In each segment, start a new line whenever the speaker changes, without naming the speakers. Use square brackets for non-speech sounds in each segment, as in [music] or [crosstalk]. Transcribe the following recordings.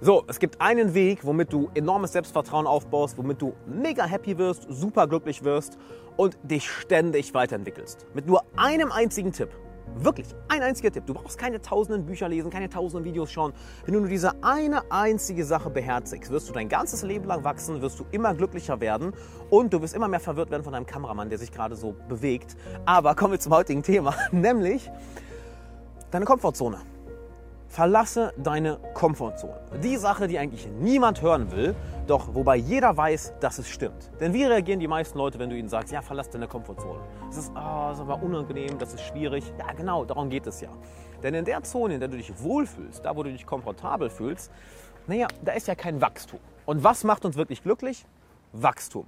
So, es gibt einen Weg, womit du enormes Selbstvertrauen aufbaust, womit du mega happy wirst, super glücklich wirst und dich ständig weiterentwickelst. Mit nur einem einzigen Tipp. Wirklich, ein einziger Tipp. Du brauchst keine tausenden Bücher lesen, keine tausenden Videos schauen. Wenn du nur diese eine einzige Sache beherzigst, wirst du dein ganzes Leben lang wachsen, wirst du immer glücklicher werden und du wirst immer mehr verwirrt werden von deinem Kameramann, der sich gerade so bewegt. Aber kommen wir zum heutigen Thema, [laughs] nämlich deine Komfortzone. Verlasse deine Komfortzone. Die Sache, die eigentlich niemand hören will, doch wobei jeder weiß, dass es stimmt. Denn wie reagieren die meisten Leute, wenn du ihnen sagst, ja, verlass deine Komfortzone? Es ist, oh, ist aber unangenehm, das ist schwierig. Ja, genau, darum geht es ja. Denn in der Zone, in der du dich wohlfühlst, da wo du dich komfortabel fühlst, naja, da ist ja kein Wachstum. Und was macht uns wirklich glücklich? Wachstum.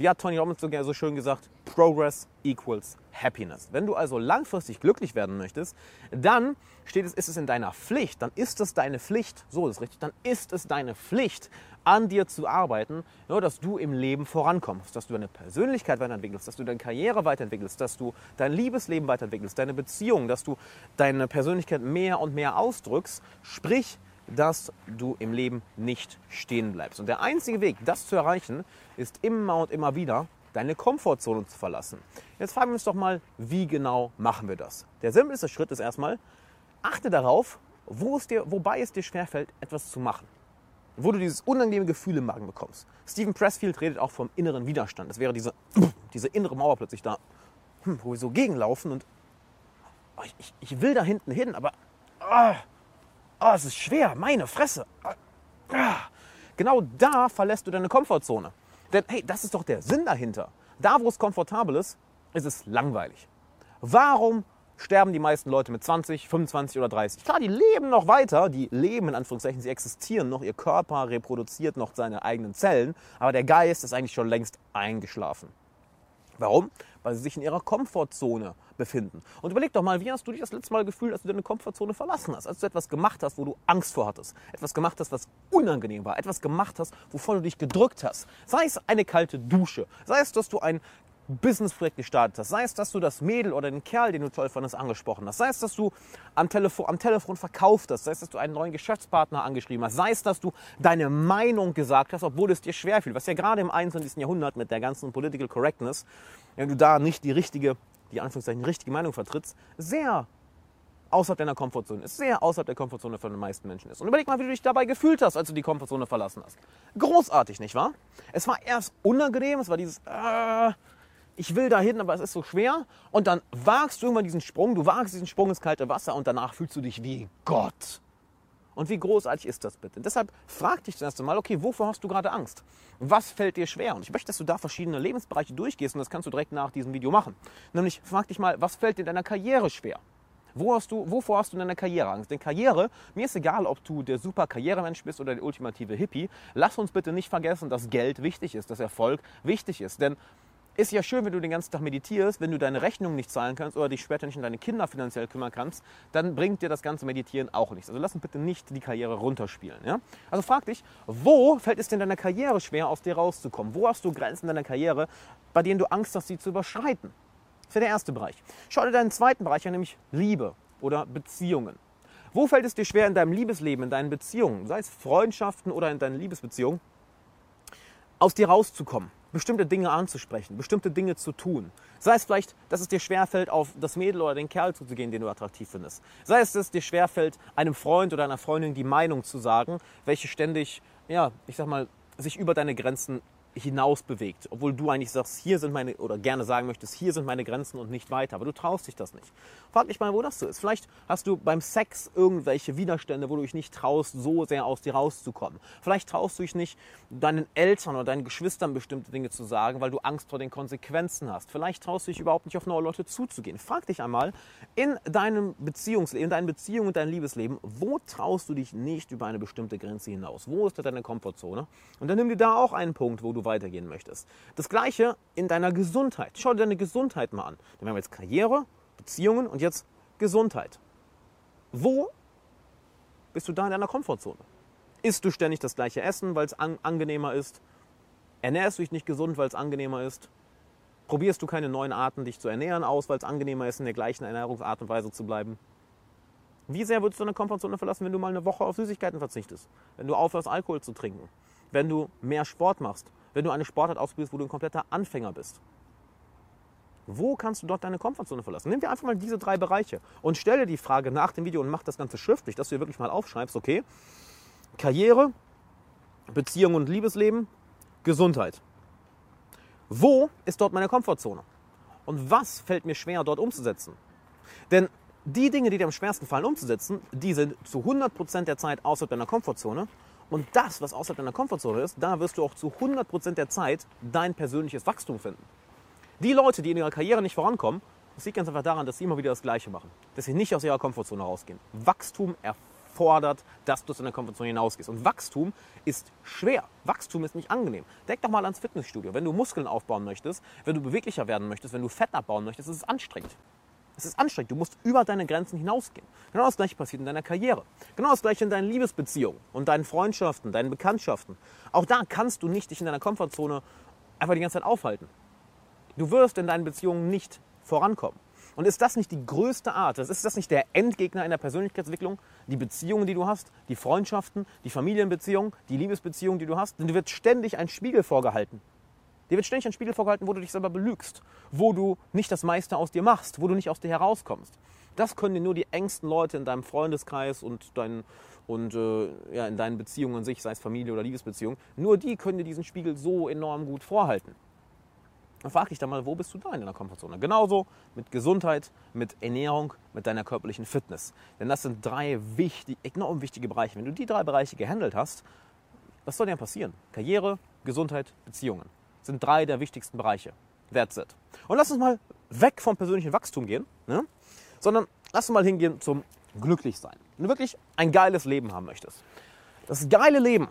Wie hat Tony Robbins so schön gesagt, Progress equals Happiness. Wenn du also langfristig glücklich werden möchtest, dann steht es, ist es in deiner Pflicht, dann ist es deine Pflicht, so ist es richtig, dann ist es deine Pflicht, an dir zu arbeiten, nur dass du im Leben vorankommst, dass du deine Persönlichkeit weiterentwickelst, dass du deine Karriere weiterentwickelst, dass du dein Liebesleben weiterentwickelst, deine Beziehung, dass du deine Persönlichkeit mehr und mehr ausdrückst, sprich, dass du im Leben nicht stehen bleibst. Und der einzige Weg, das zu erreichen, ist immer und immer wieder deine Komfortzone zu verlassen. Jetzt fragen wir uns doch mal, wie genau machen wir das? Der simpelste Schritt ist erstmal, achte darauf, wo es dir, wobei es dir schwerfällt, etwas zu machen. Wo du dieses unangenehme Gefühl im Magen bekommst. Stephen Pressfield redet auch vom inneren Widerstand. Das wäre diese, [clears throat] diese innere Mauer plötzlich da, hm, wo wir so gegenlaufen und oh, ich, ich will da hinten hin, aber oh, oh, es ist schwer, meine Fresse. Genau da verlässt du deine Komfortzone. Denn hey, das ist doch der Sinn dahinter. Da, wo es komfortabel ist, ist es langweilig. Warum sterben die meisten Leute mit 20, 25 oder 30? Klar, die leben noch weiter, die leben in Anführungszeichen, sie existieren noch, ihr Körper reproduziert noch seine eigenen Zellen, aber der Geist ist eigentlich schon längst eingeschlafen. Warum? Weil sie sich in ihrer Komfortzone befinden. Und überleg doch mal, wie hast du dich das letzte Mal gefühlt, als du deine Komfortzone verlassen hast? Als du etwas gemacht hast, wo du Angst vor hattest. Etwas gemacht hast, was unangenehm war. Etwas gemacht hast, wovor du dich gedrückt hast. Sei es eine kalte Dusche. Sei es, dass du ein Businessprojekt gestartet hast, sei es, dass du das Mädel oder den Kerl, den du toll fandest, angesprochen hast, sei es, dass du am Telefon, am Telefon verkauft hast, sei es, dass du einen neuen Geschäftspartner angeschrieben hast, sei es, dass du deine Meinung gesagt hast, obwohl es dir schwerfiel, was ja gerade im 21. Jahrhundert mit der ganzen Political Correctness, wenn du da nicht die richtige, die Anführungszeichen richtige Meinung vertrittst, sehr außerhalb deiner Komfortzone ist, sehr außerhalb der Komfortzone von den meisten Menschen ist. Und überleg mal, wie du dich dabei gefühlt hast, als du die Komfortzone verlassen hast. Großartig, nicht wahr? Es war erst unangenehm, es war dieses, äh, ich will da hin, aber es ist so schwer. Und dann wagst du irgendwann diesen Sprung, du wagst diesen Sprung ins kalte Wasser und danach fühlst du dich wie Gott. Und wie großartig ist das bitte? Deshalb frag dich das erste Mal, okay, wovor hast du gerade Angst? Was fällt dir schwer? Und ich möchte, dass du da verschiedene Lebensbereiche durchgehst und das kannst du direkt nach diesem Video machen. Nämlich frag dich mal, was fällt dir in deiner Karriere schwer? Wo hast du, wovor hast du in deiner Karriere Angst? Denn Karriere, mir ist egal, ob du der super Karrieremensch bist oder der ultimative Hippie. Lass uns bitte nicht vergessen, dass Geld wichtig ist, dass Erfolg wichtig ist. Denn ist ja schön, wenn du den ganzen Tag meditierst, wenn du deine Rechnung nicht zahlen kannst oder dich später nicht um deine Kinder finanziell kümmern kannst, dann bringt dir das ganze Meditieren auch nichts. Also lass uns bitte nicht die Karriere runterspielen. Ja? Also frag dich, wo fällt es in deiner Karriere schwer, aus dir rauszukommen? Wo hast du Grenzen in deiner Karriere, bei denen du Angst hast, sie zu überschreiten? Das wäre der erste Bereich. Schau dir deinen zweiten Bereich an, nämlich Liebe oder Beziehungen. Wo fällt es dir schwer in deinem Liebesleben, in deinen Beziehungen, sei es Freundschaften oder in deinen Liebesbeziehungen, aus dir rauszukommen? Bestimmte Dinge anzusprechen, bestimmte Dinge zu tun. Sei es vielleicht, dass es dir schwerfällt, auf das Mädel oder den Kerl zuzugehen, den du attraktiv findest. Sei es, dass es dir schwerfällt, einem Freund oder einer Freundin die Meinung zu sagen, welche ständig, ja, ich sag mal, sich über deine Grenzen hinaus bewegt, obwohl du eigentlich sagst, hier sind meine, oder gerne sagen möchtest, hier sind meine Grenzen und nicht weiter, aber du traust dich das nicht. Frag dich mal, wo das so ist. Vielleicht hast du beim Sex irgendwelche Widerstände, wo du dich nicht traust, so sehr aus dir rauszukommen. Vielleicht traust du dich nicht, deinen Eltern oder deinen Geschwistern bestimmte Dinge zu sagen, weil du Angst vor den Konsequenzen hast. Vielleicht traust du dich überhaupt nicht auf neue Leute zuzugehen. Frag dich einmal in deinem Beziehungsleben, in deinen Beziehungen und deinem Liebesleben, wo traust du dich nicht über eine bestimmte Grenze hinaus? Wo ist da deine Komfortzone? Und dann nimm dir da auch einen Punkt, wo du weitergehen möchtest. Das gleiche in deiner Gesundheit. Schau dir deine Gesundheit mal an. Dann haben wir jetzt Karriere, Beziehungen und jetzt Gesundheit. Wo bist du da in deiner Komfortzone? Isst du ständig das gleiche Essen, weil es an, angenehmer ist? Ernährst du dich nicht gesund, weil es angenehmer ist? Probierst du keine neuen Arten, dich zu ernähren aus, weil es angenehmer ist, in der gleichen Ernährungsart und Weise zu bleiben? Wie sehr würdest du deine Komfortzone verlassen, wenn du mal eine Woche auf Süßigkeiten verzichtest? Wenn du aufhörst, Alkohol zu trinken? Wenn du mehr Sport machst? Wenn du eine Sportart ausprobierst, wo du ein kompletter Anfänger bist? Wo kannst du dort deine Komfortzone verlassen? Nimm dir einfach mal diese drei Bereiche und stelle die Frage nach dem Video und mach das Ganze schriftlich, dass du dir wirklich mal aufschreibst, okay, Karriere, Beziehung und Liebesleben, Gesundheit. Wo ist dort meine Komfortzone? Und was fällt mir schwer, dort umzusetzen? Denn die Dinge, die dir am schwersten fallen umzusetzen, die sind zu 100% der Zeit außerhalb deiner Komfortzone. Und das, was außerhalb deiner Komfortzone ist, da wirst du auch zu 100% der Zeit dein persönliches Wachstum finden. Die Leute, die in ihrer Karriere nicht vorankommen, das liegt ganz einfach daran, dass sie immer wieder das Gleiche machen. Dass sie nicht aus ihrer Komfortzone rausgehen. Wachstum erfordert, dass du aus deiner Komfortzone hinausgehst. Und Wachstum ist schwer. Wachstum ist nicht angenehm. Denk doch mal ans Fitnessstudio. Wenn du Muskeln aufbauen möchtest, wenn du beweglicher werden möchtest, wenn du Fett abbauen möchtest, ist es anstrengend. Es ist anstrengend. Du musst über deine Grenzen hinausgehen. Genau das gleiche passiert in deiner Karriere. Genau das gleiche in deinen Liebesbeziehungen und deinen Freundschaften, deinen Bekanntschaften. Auch da kannst du nicht dich in deiner Komfortzone einfach die ganze Zeit aufhalten. Du wirst in deinen Beziehungen nicht vorankommen. Und ist das nicht die größte Art, ist das nicht der Endgegner in der Persönlichkeitsentwicklung? Die Beziehungen, die du hast, die Freundschaften, die Familienbeziehungen, die Liebesbeziehungen, die du hast? Denn dir wird ständig ein Spiegel vorgehalten. Dir wird ständig ein Spiegel vorgehalten, wo du dich selber belügst, wo du nicht das meiste aus dir machst, wo du nicht aus dir herauskommst. Das können dir nur die engsten Leute in deinem Freundeskreis und, dein, und äh, ja, in deinen Beziehungen an sich, sei es Familie oder Liebesbeziehung, nur die können dir diesen Spiegel so enorm gut vorhalten. Dann frag dich dann mal, wo bist du da in deiner Komfortzone? Genauso mit Gesundheit, mit Ernährung, mit deiner körperlichen Fitness. Denn das sind drei wichtig, enorm wichtige Bereiche. Wenn du die drei Bereiche gehandelt hast, was soll dir passieren? Karriere, Gesundheit, Beziehungen sind drei der wichtigsten Bereiche. That's it. Und lass uns mal weg vom persönlichen Wachstum gehen, ne? sondern lass uns mal hingehen zum Glücklichsein. Wenn du wirklich ein geiles Leben haben möchtest. Das geile Leben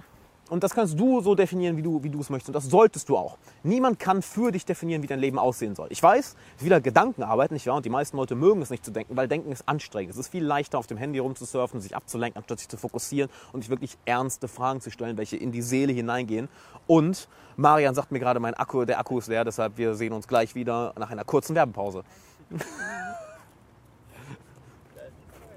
und das kannst du so definieren, wie du, wie du es möchtest. Und das solltest du auch. Niemand kann für dich definieren, wie dein Leben aussehen soll. Ich weiß, es ist wieder Gedankenarbeit, nicht wahr? Und die meisten Leute mögen es nicht zu denken, weil Denken ist anstrengend. Es ist viel leichter, auf dem Handy rumzusurfen, sich abzulenken, anstatt sich zu fokussieren und sich wirklich ernste Fragen zu stellen, welche in die Seele hineingehen. Und Marian sagt mir gerade, mein Akku, der Akku ist leer, deshalb wir sehen uns gleich wieder nach einer kurzen Werbepause. [laughs]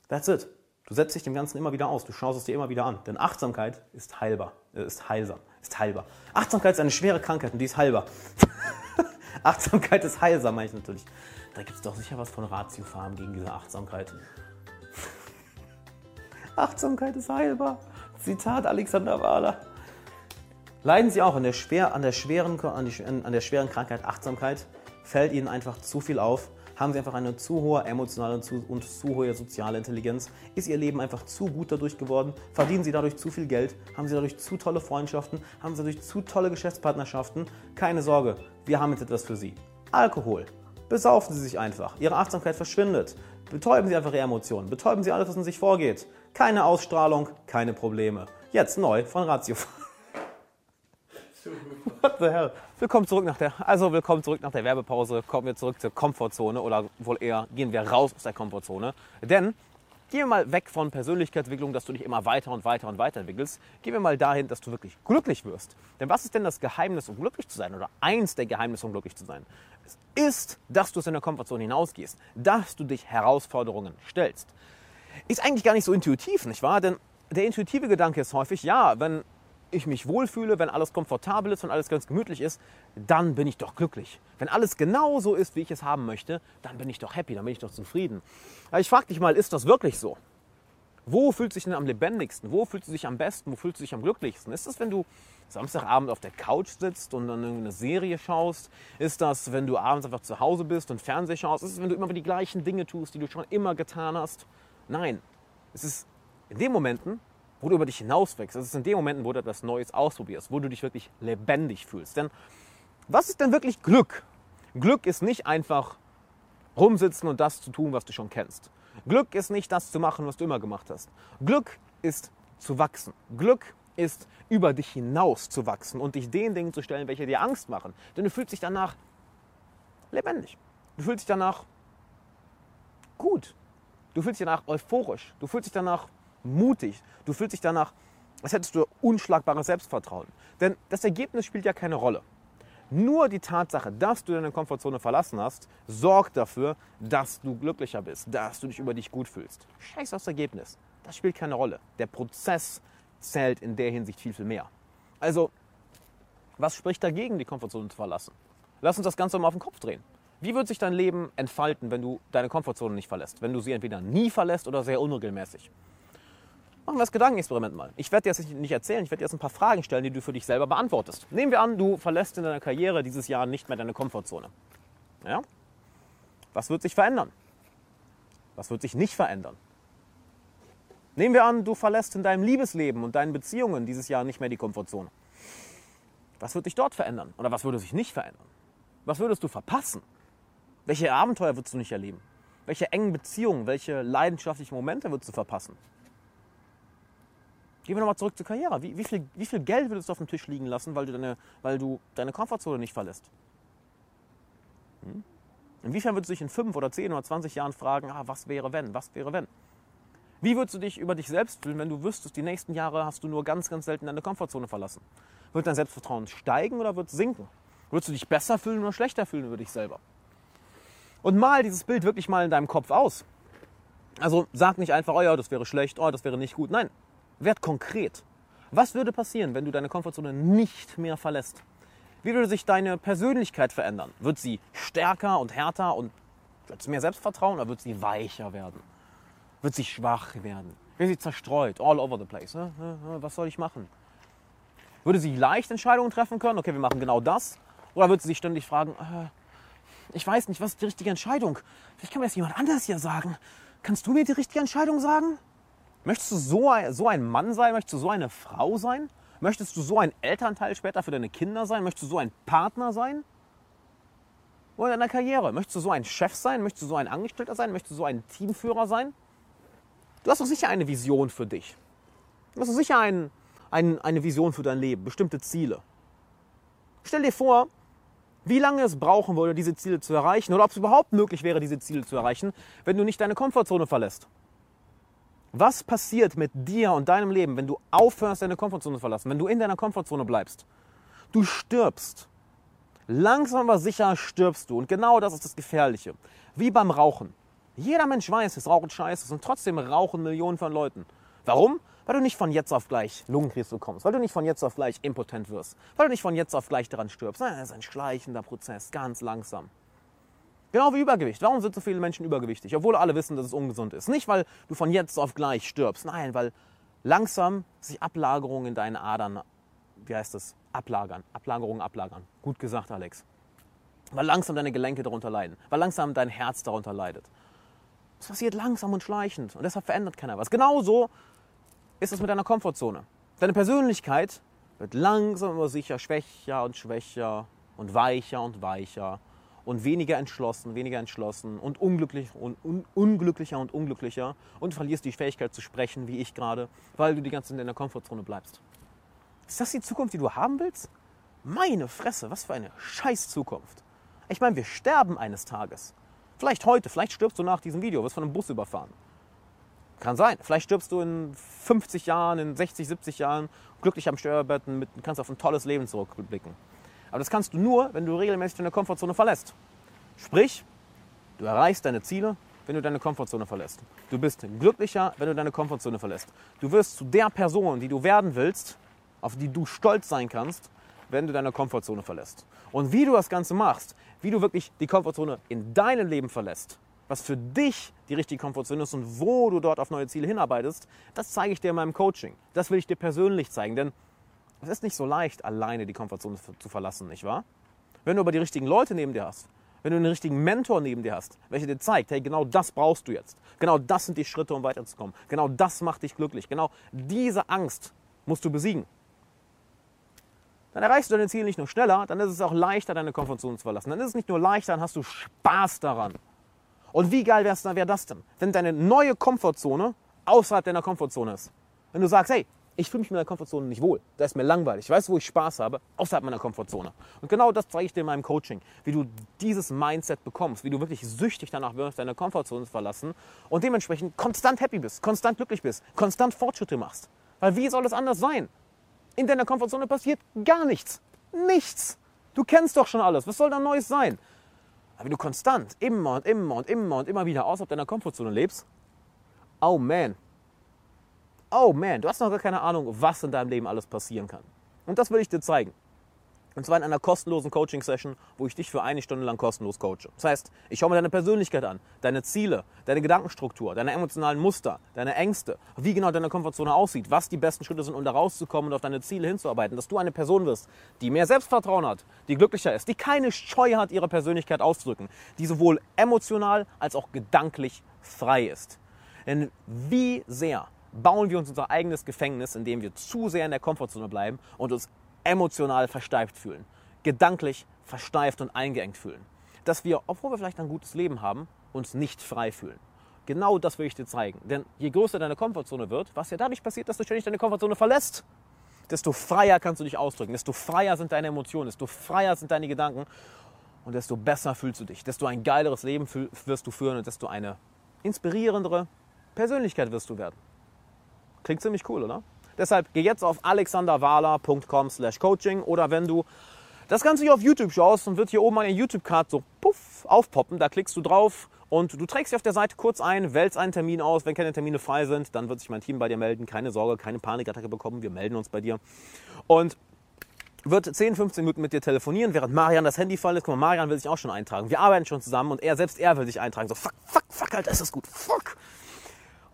That's it. Du setzt dich dem Ganzen immer wieder aus, du schaust es dir immer wieder an. Denn Achtsamkeit ist heilbar, äh, ist heilsam, ist heilbar. Achtsamkeit ist eine schwere Krankheit und die ist heilbar. [laughs] Achtsamkeit ist heilsam, meine ich natürlich. Da gibt es doch sicher was von Ratiofarm gegen diese Achtsamkeit. [laughs] Achtsamkeit ist heilbar. Zitat Alexander Wahler. Leiden Sie auch an der, schwer, an, der schweren, an, die, an der schweren Krankheit Achtsamkeit? Fällt Ihnen einfach zu viel auf? Haben sie einfach eine zu hohe emotionale und zu, hohe soziale Intelligenz? Ist ihr Leben einfach zu gut dadurch geworden? Verdienen sie dadurch zu viel Geld? Haben sie dadurch zu tolle Freundschaften? Haben sie dadurch zu tolle Geschäftspartnerschaften? Keine Sorge, wir haben jetzt etwas für sie. Alkohol. Besaufen Sie sich einfach. Ihre Achtsamkeit verschwindet. Betäuben Sie einfach Ihre Emotionen. Betäuben Sie alles, was in sich vorgeht. Keine Ausstrahlung, keine Probleme. Jetzt neu von Ratio. What the hell? Willkommen zurück nach der, also willkommen zurück nach der Werbepause. Kommen wir zurück zur Komfortzone oder wohl eher gehen wir raus aus der Komfortzone. Denn gehen wir mal weg von Persönlichkeitsentwicklung, dass du dich immer weiter und weiter und weiter entwickelst. Gehen wir mal dahin, dass du wirklich glücklich wirst. Denn was ist denn das Geheimnis, um glücklich zu sein? Oder eins der Geheimnisse, um glücklich zu sein? Es ist, dass du aus deiner Komfortzone hinausgehst. Dass du dich Herausforderungen stellst. Ist eigentlich gar nicht so intuitiv, nicht wahr? Denn der intuitive Gedanke ist häufig, ja, wenn ich mich wohlfühle, wenn alles komfortabel ist, wenn alles ganz gemütlich ist, dann bin ich doch glücklich. Wenn alles genau so ist, wie ich es haben möchte, dann bin ich doch happy, dann bin ich doch zufrieden. Aber ich frage dich mal, ist das wirklich so? Wo fühlt sich denn am lebendigsten? Wo fühlt du sich am besten? Wo fühlt du dich am glücklichsten? Ist das, wenn du Samstagabend auf der Couch sitzt und dann eine Serie schaust? Ist das, wenn du abends einfach zu Hause bist und Fernsehen schaust? Ist es, wenn du immer die gleichen Dinge tust, die du schon immer getan hast? Nein. Es ist in den Momenten, wo du über dich hinauswächst. Das ist in den Momenten, wo du etwas Neues ausprobierst, wo du dich wirklich lebendig fühlst. Denn was ist denn wirklich Glück? Glück ist nicht einfach rumsitzen und das zu tun, was du schon kennst. Glück ist nicht das zu machen, was du immer gemacht hast. Glück ist zu wachsen. Glück ist über dich hinaus zu wachsen und dich den Dingen zu stellen, welche dir Angst machen. Denn du fühlst dich danach lebendig. Du fühlst dich danach gut. Du fühlst dich danach euphorisch. Du fühlst dich danach mutig. Du fühlst dich danach, als hättest du unschlagbares Selbstvertrauen. Denn das Ergebnis spielt ja keine Rolle. Nur die Tatsache, dass du deine Komfortzone verlassen hast, sorgt dafür, dass du glücklicher bist, dass du dich über dich gut fühlst. Scheiß aufs Ergebnis. Das spielt keine Rolle. Der Prozess zählt in der Hinsicht viel, viel mehr. Also, was spricht dagegen, die Komfortzone zu verlassen? Lass uns das Ganze mal auf den Kopf drehen. Wie wird sich dein Leben entfalten, wenn du deine Komfortzone nicht verlässt? Wenn du sie entweder nie verlässt oder sehr unregelmäßig? Machen wir das Gedankenexperiment mal. Ich werde dir jetzt nicht erzählen, ich werde dir jetzt ein paar Fragen stellen, die du für dich selber beantwortest. Nehmen wir an, du verlässt in deiner Karriere dieses Jahr nicht mehr deine Komfortzone. Ja? Was wird sich verändern? Was wird sich nicht verändern? Nehmen wir an, du verlässt in deinem Liebesleben und deinen Beziehungen dieses Jahr nicht mehr die Komfortzone. Was wird dich dort verändern? Oder was würde sich nicht verändern? Was würdest du verpassen? Welche Abenteuer würdest du nicht erleben? Welche engen Beziehungen, welche leidenschaftlichen Momente würdest du verpassen? Gehen wir nochmal zurück zur Karriere. Wie, wie, viel, wie viel Geld würdest du auf dem Tisch liegen lassen, weil du deine, weil du deine Komfortzone nicht verlässt? Hm? Inwiefern würdest du dich in 5 oder 10 oder 20 Jahren fragen, ah, was wäre wenn, was wäre wenn? Wie würdest du dich über dich selbst fühlen, wenn du wüsstest, die nächsten Jahre hast du nur ganz, ganz selten deine Komfortzone verlassen? Wird dein Selbstvertrauen steigen oder wird es sinken? Würdest du dich besser fühlen oder schlechter fühlen über dich selber? Und mal dieses Bild wirklich mal in deinem Kopf aus. Also sag nicht einfach, oh ja, das wäre schlecht, oh, das wäre nicht gut. Nein, werd konkret. Was würde passieren, wenn du deine Komfortzone nicht mehr verlässt? Wie würde sich deine Persönlichkeit verändern? Wird sie stärker und härter und wird mehr Selbstvertrauen oder wird sie weicher werden? Wird sie schwach werden? Wird sie zerstreut, all over the place? Was soll ich machen? Würde sie leicht Entscheidungen treffen können? Okay, wir machen genau das. Oder würde sie sich ständig fragen, äh, ich weiß nicht, was ist die richtige Entscheidung? Vielleicht kann mir das jemand anders hier sagen. Kannst du mir die richtige Entscheidung sagen? Möchtest du so ein, so ein Mann sein? Möchtest du so eine Frau sein? Möchtest du so ein Elternteil später für deine Kinder sein? Möchtest du so ein Partner sein? Oder in deiner Karriere? Möchtest du so ein Chef sein? Möchtest du so ein Angestellter sein? Möchtest du so ein Teamführer sein? Du hast doch sicher eine Vision für dich. Du hast doch sicher ein, ein, eine Vision für dein Leben, bestimmte Ziele. Stell dir vor, wie lange es brauchen würde, diese Ziele zu erreichen oder ob es überhaupt möglich wäre, diese Ziele zu erreichen, wenn du nicht deine Komfortzone verlässt. Was passiert mit dir und deinem Leben, wenn du aufhörst, deine Komfortzone zu verlassen, wenn du in deiner Komfortzone bleibst? Du stirbst. Langsam aber sicher stirbst du. Und genau das ist das Gefährliche. Wie beim Rauchen. Jeder Mensch weiß, dass Rauchen scheiße ist und trotzdem rauchen Millionen von Leuten. Warum? Weil du nicht von jetzt auf gleich Lungenkrebs bekommst, weil du nicht von jetzt auf gleich impotent wirst, weil du nicht von jetzt auf gleich daran stirbst. Nein, das ist ein schleichender Prozess, ganz langsam. Genau wie Übergewicht. Warum sind so viele Menschen übergewichtig? Obwohl alle wissen, dass es ungesund ist. Nicht, weil du von jetzt auf gleich stirbst. Nein, weil langsam sich Ablagerungen in deinen Adern, wie heißt das? Ablagern. Ablagerungen ablagern. Gut gesagt, Alex. Weil langsam deine Gelenke darunter leiden. Weil langsam dein Herz darunter leidet. Das passiert langsam und schleichend. Und deshalb verändert keiner was. Genauso ist es mit deiner Komfortzone. Deine Persönlichkeit wird langsam aber sicher schwächer und schwächer und weicher und weicher und weniger entschlossen, weniger entschlossen und, unglücklich und un, unglücklicher und unglücklicher und verlierst die Fähigkeit zu sprechen, wie ich gerade, weil du die ganze Zeit in der Komfortzone bleibst. Ist das die Zukunft, die du haben willst? Meine Fresse, was für eine scheiß Zukunft. Ich meine, wir sterben eines Tages. Vielleicht heute, vielleicht stirbst du nach diesem Video, wirst von einem Bus überfahren. Kann sein. Vielleicht stirbst du in 50 Jahren, in 60, 70 Jahren glücklich am Sterbebett und kannst auf ein tolles Leben zurückblicken. Aber das kannst du nur, wenn du regelmäßig deine Komfortzone verlässt. Sprich, du erreichst deine Ziele, wenn du deine Komfortzone verlässt. Du bist glücklicher, wenn du deine Komfortzone verlässt. Du wirst zu der Person, die du werden willst, auf die du stolz sein kannst, wenn du deine Komfortzone verlässt. Und wie du das Ganze machst, wie du wirklich die Komfortzone in deinem Leben verlässt, was für dich die richtige Komfortzone ist und wo du dort auf neue Ziele hinarbeitest, das zeige ich dir in meinem Coaching. Das will ich dir persönlich zeigen, denn es ist nicht so leicht, alleine die Komfortzone zu verlassen, nicht wahr? Wenn du aber die richtigen Leute neben dir hast, wenn du einen richtigen Mentor neben dir hast, welcher dir zeigt, hey, genau das brauchst du jetzt. Genau das sind die Schritte, um weiterzukommen. Genau das macht dich glücklich. Genau diese Angst musst du besiegen. Dann erreichst du deine Ziele nicht nur schneller, dann ist es auch leichter, deine Komfortzone zu verlassen. Dann ist es nicht nur leichter, dann hast du Spaß daran. Und wie geil wäre wär das denn, wenn deine neue Komfortzone außerhalb deiner Komfortzone ist? Wenn du sagst, hey, ich fühle mich in meiner Komfortzone nicht wohl. Da ist mir langweilig. Ich weiß, wo ich Spaß habe, außerhalb meiner Komfortzone. Und genau das zeige ich dir in meinem Coaching, wie du dieses Mindset bekommst, wie du wirklich süchtig danach wirst, deine Komfortzone zu verlassen und dementsprechend konstant happy bist, konstant glücklich bist, konstant Fortschritte machst. Weil wie soll es anders sein? In deiner Komfortzone passiert gar nichts. Nichts. Du kennst doch schon alles. Was soll da Neues sein? Aber wenn du konstant immer und immer und immer und immer wieder außerhalb deiner Komfortzone lebst, oh man, oh man, du hast noch gar keine Ahnung, was in deinem Leben alles passieren kann. Und das will ich dir zeigen. Und zwar in einer kostenlosen Coaching-Session, wo ich dich für eine Stunde lang kostenlos coache. Das heißt, ich schaue mir deine Persönlichkeit an, deine Ziele, deine Gedankenstruktur, deine emotionalen Muster, deine Ängste, wie genau deine Komfortzone aussieht, was die besten Schritte sind, um da rauszukommen und auf deine Ziele hinzuarbeiten, dass du eine Person wirst, die mehr Selbstvertrauen hat, die glücklicher ist, die keine Scheu hat, ihre Persönlichkeit auszudrücken, die sowohl emotional als auch gedanklich frei ist. Denn wie sehr bauen wir uns unser eigenes Gefängnis, indem wir zu sehr in der Komfortzone bleiben und uns emotional versteift fühlen, gedanklich versteift und eingeengt fühlen. Dass wir, obwohl wir vielleicht ein gutes Leben haben, uns nicht frei fühlen. Genau das will ich dir zeigen. Denn je größer deine Komfortzone wird, was ja dadurch passiert, dass du ständig deine Komfortzone verlässt, desto freier kannst du dich ausdrücken, desto freier sind deine Emotionen, desto freier sind deine Gedanken und desto besser fühlst du dich, desto ein geileres Leben wirst du führen und desto eine inspirierendere Persönlichkeit wirst du werden. Klingt ziemlich cool, oder? Deshalb geh jetzt auf alexanderwala.com slash coaching oder wenn du das Ganze hier auf YouTube schaust, dann wird hier oben eine YouTube-Card so puff aufpoppen. Da klickst du drauf und du trägst dich auf der Seite kurz ein, wählst einen Termin aus. Wenn keine Termine frei sind, dann wird sich mein Team bei dir melden. Keine Sorge, keine Panikattacke bekommen. Wir melden uns bei dir. Und wird 10, 15 Minuten mit dir telefonieren, während Marian das Handy voll ist. Guck mal, Marian will sich auch schon eintragen. Wir arbeiten schon zusammen und er, selbst er will sich eintragen. So, fuck, fuck, fuck, Alter, ist das gut. Fuck.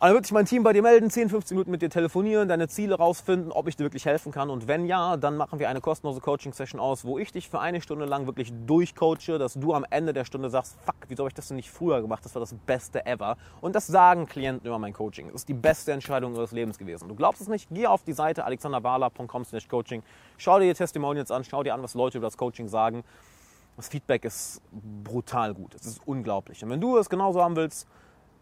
Und dann wird sich mein Team bei dir melden, 10, 15 Minuten mit dir telefonieren, deine Ziele rausfinden, ob ich dir wirklich helfen kann. Und wenn ja, dann machen wir eine kostenlose Coaching-Session aus, wo ich dich für eine Stunde lang wirklich durchcoache, dass du am Ende der Stunde sagst, fuck, wieso habe ich das denn nicht früher gemacht? Das war das Beste ever. Und das sagen Klienten über mein Coaching. Das ist die beste Entscheidung ihres Lebens gewesen. Du glaubst es nicht? Geh auf die Seite alexanderwala.com coaching, schau dir die Testimonials an, schau dir an, was Leute über das Coaching sagen. Das Feedback ist brutal gut. Es ist unglaublich. Und wenn du es genauso haben willst,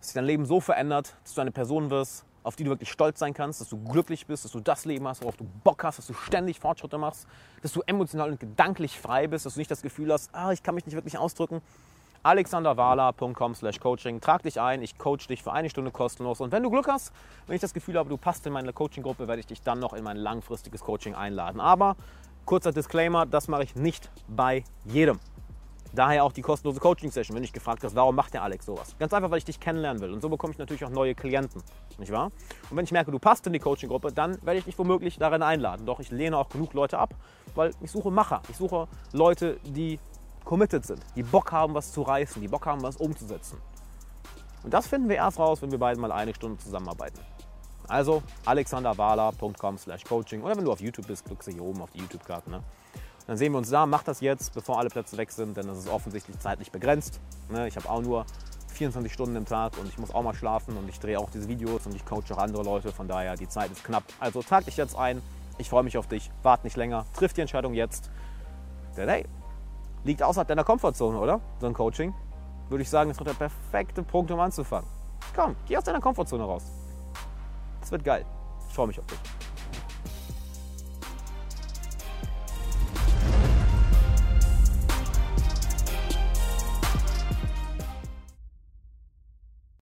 dass sich dein Leben so verändert, dass du eine Person wirst, auf die du wirklich stolz sein kannst, dass du glücklich bist, dass du das Leben hast, worauf du Bock hast, dass du ständig Fortschritte machst, dass du emotional und gedanklich frei bist, dass du nicht das Gefühl hast, ah, ich kann mich nicht wirklich ausdrücken. alexanderwala.com slash coaching. Trag dich ein, ich coach dich für eine Stunde kostenlos. Und wenn du Glück hast, wenn ich das Gefühl habe, du passt in meine Coaching-Gruppe, werde ich dich dann noch in mein langfristiges Coaching einladen. Aber kurzer Disclaimer, das mache ich nicht bei jedem. Daher auch die kostenlose Coaching-Session, wenn ich gefragt hast, warum macht der Alex sowas? Ganz einfach, weil ich dich kennenlernen will. Und so bekomme ich natürlich auch neue Klienten. Nicht wahr? Und wenn ich merke, du passt in die Coaching-Gruppe, dann werde ich dich womöglich darin einladen. Doch ich lehne auch genug Leute ab, weil ich suche Macher. Ich suche Leute, die committed sind, die Bock haben, was zu reißen, die Bock haben, was umzusetzen. Und das finden wir erst raus, wenn wir beide mal eine Stunde zusammenarbeiten. Also alexanderwala.com slash coaching oder wenn du auf YouTube bist, klickst du hier oben auf die YouTube-Karte. Ne? Dann sehen wir uns da. Mach das jetzt, bevor alle Plätze weg sind, denn das ist offensichtlich zeitlich begrenzt. Ne, ich habe auch nur 24 Stunden im Tag und ich muss auch mal schlafen und ich drehe auch diese Videos und ich coache auch andere Leute. Von daher, die Zeit ist knapp. Also trag dich jetzt ein. Ich freue mich auf dich. Wart nicht länger. Triff die Entscheidung jetzt. Denn hey, liegt außerhalb deiner Komfortzone, oder? So ein Coaching. Würde ich sagen, ist doch der perfekte Punkt, um anzufangen. Komm, geh aus deiner Komfortzone raus. Das wird geil. Ich freue mich auf dich.